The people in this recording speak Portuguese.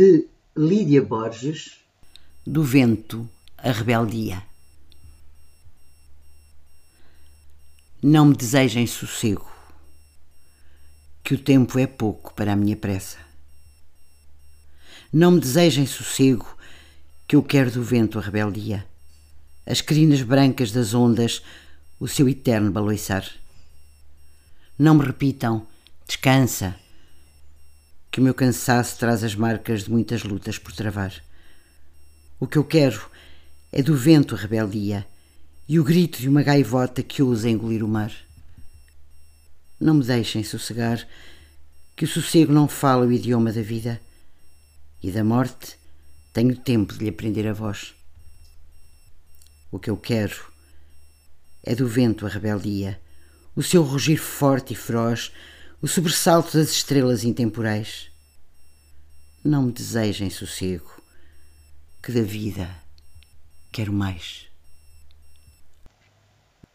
de Lídia Borges. Do vento, a rebeldia. Não me desejem sossego, que o tempo é pouco para a minha pressa. Não me desejem sossego, que eu quero do vento a rebeldia, as crinas brancas das ondas, o seu eterno baloiçar. Não me repitam, descansa, que o meu cansaço traz as marcas de muitas lutas por travar. O que eu quero é do vento a rebeldia e o grito de uma gaivota que ousa engolir o mar. Não me deixem sossegar, que o sossego não fala o idioma da vida e da morte tenho tempo de lhe aprender a voz. O que eu quero é do vento a rebeldia, o seu rugir forte e feroz, o sobressalto das estrelas intemporais. Não me desejem sossego, que da vida quero mais.